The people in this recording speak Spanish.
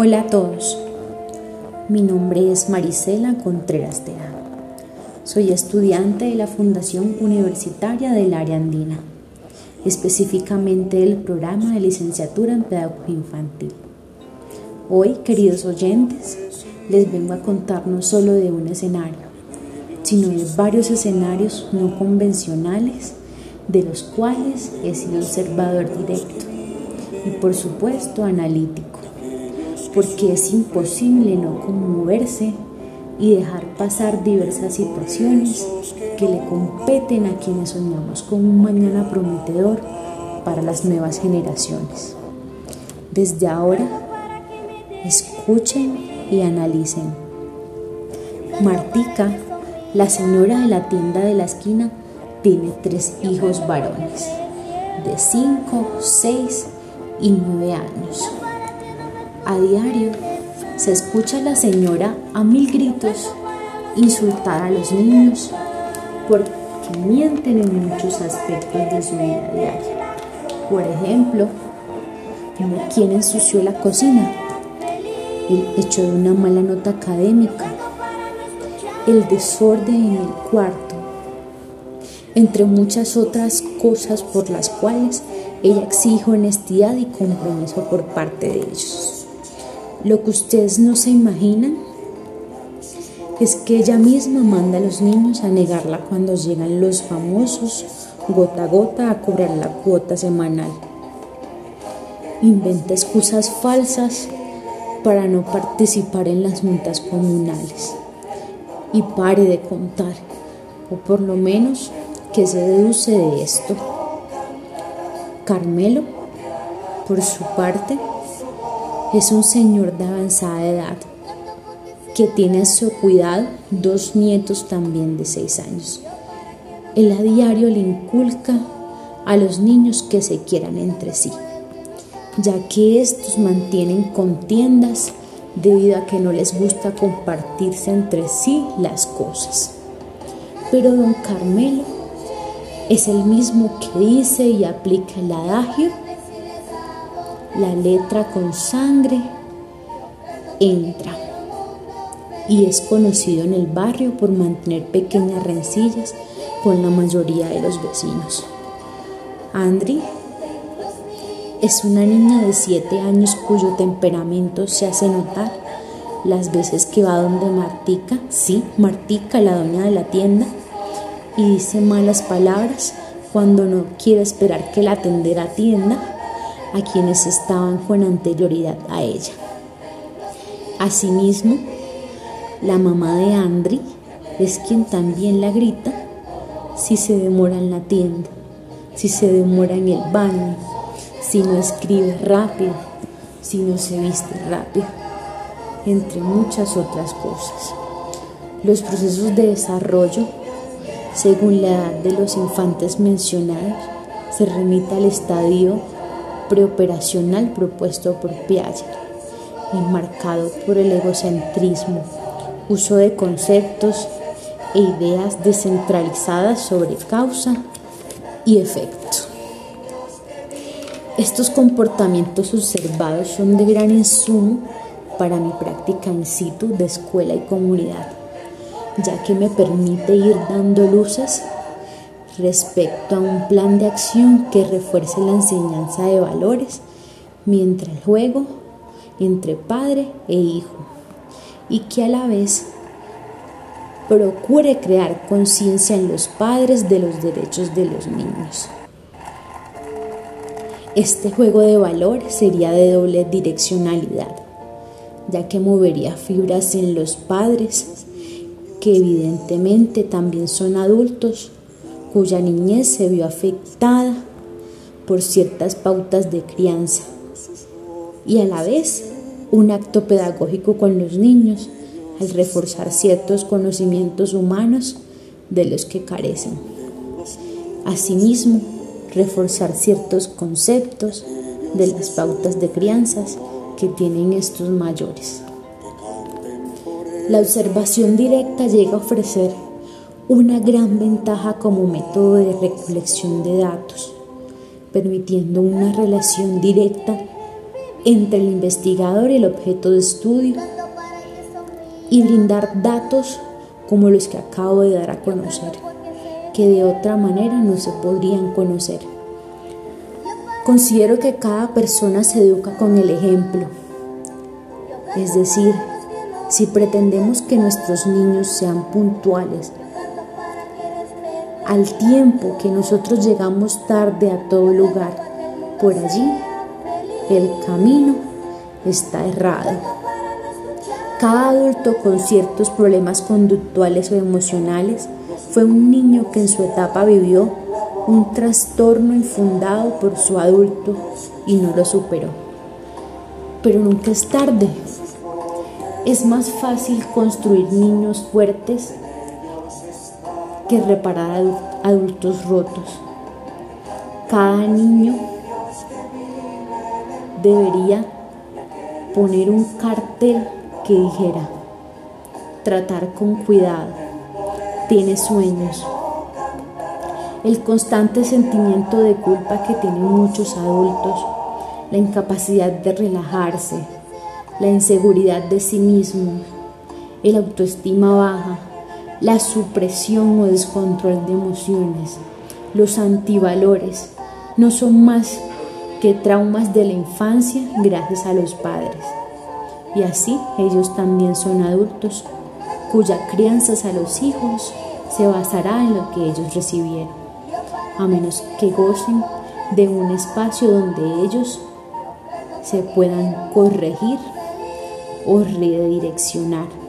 Hola a todos, mi nombre es Marisela Contreras Tejada. Soy estudiante de la Fundación Universitaria del Área Andina, específicamente del programa de licenciatura en Pedagogía Infantil. Hoy, queridos oyentes, les vengo a contar no solo de un escenario, sino de varios escenarios no convencionales de los cuales he sido observador directo y por supuesto analítico porque es imposible no conmoverse y dejar pasar diversas situaciones que le competen a quienes soñamos con un mañana prometedor para las nuevas generaciones. Desde ahora, escuchen y analicen. Martica, la señora de la tienda de la esquina, tiene tres hijos varones, de 5, 6 y 9 años. A diario se escucha a la señora a mil gritos insultar a los niños porque mienten en muchos aspectos de su vida diaria. Por ejemplo, quién ensució la cocina, el hecho de una mala nota académica, el desorden en el cuarto, entre muchas otras cosas por las cuales ella exige honestidad y compromiso por parte de ellos. Lo que ustedes no se imaginan es que ella misma manda a los niños a negarla cuando llegan los famosos gota a gota a cobrar la cuota semanal. Inventa excusas falsas para no participar en las juntas comunales. Y pare de contar, o por lo menos que se deduce de esto. Carmelo, por su parte, es un señor de avanzada edad que tiene a su cuidado dos nietos también de seis años. Él a diario le inculca a los niños que se quieran entre sí, ya que estos mantienen contiendas debido a que no les gusta compartirse entre sí las cosas. Pero don Carmelo es el mismo que dice y aplica el adagio la letra con sangre entra y es conocido en el barrio por mantener pequeñas rencillas con la mayoría de los vecinos. Andri es una niña de 7 años cuyo temperamento se hace notar las veces que va donde Martica, sí, Martica, la doña de la tienda, y dice malas palabras cuando no quiere esperar que la atendera atienda a quienes estaban con anterioridad a ella. Asimismo, la mamá de Andri es quien también la grita si se demora en la tienda, si se demora en el baño, si no escribe rápido, si no se viste rápido, entre muchas otras cosas. Los procesos de desarrollo, según la edad de los infantes mencionados, se remite al estadio preoperacional propuesto por Piaget, enmarcado por el egocentrismo, uso de conceptos e ideas descentralizadas sobre causa y efecto. Estos comportamientos observados son de gran insumo para mi práctica in situ de escuela y comunidad, ya que me permite ir dando luces respecto a un plan de acción que refuerce la enseñanza de valores mientras el juego entre padre e hijo y que a la vez procure crear conciencia en los padres de los derechos de los niños. Este juego de valores sería de doble direccionalidad, ya que movería fibras en los padres, que evidentemente también son adultos cuya niñez se vio afectada por ciertas pautas de crianza y a la vez un acto pedagógico con los niños al reforzar ciertos conocimientos humanos de los que carecen. Asimismo, reforzar ciertos conceptos de las pautas de crianzas que tienen estos mayores. La observación directa llega a ofrecer una gran ventaja como método de recolección de datos, permitiendo una relación directa entre el investigador y el objeto de estudio y brindar datos como los que acabo de dar a conocer, que de otra manera no se podrían conocer. Considero que cada persona se educa con el ejemplo, es decir, si pretendemos que nuestros niños sean puntuales, al tiempo que nosotros llegamos tarde a todo lugar, por allí el camino está errado. Cada adulto con ciertos problemas conductuales o emocionales fue un niño que en su etapa vivió un trastorno infundado por su adulto y no lo superó. Pero nunca es tarde. Es más fácil construir niños fuertes que reparar adultos rotos. Cada niño debería poner un cartel que dijera, tratar con cuidado, tiene sueños. El constante sentimiento de culpa que tienen muchos adultos, la incapacidad de relajarse, la inseguridad de sí mismo, el autoestima baja, la supresión o descontrol de emociones, los antivalores, no son más que traumas de la infancia gracias a los padres. Y así ellos también son adultos cuya crianza a los hijos se basará en lo que ellos recibieron, a menos que gocen de un espacio donde ellos se puedan corregir o redireccionar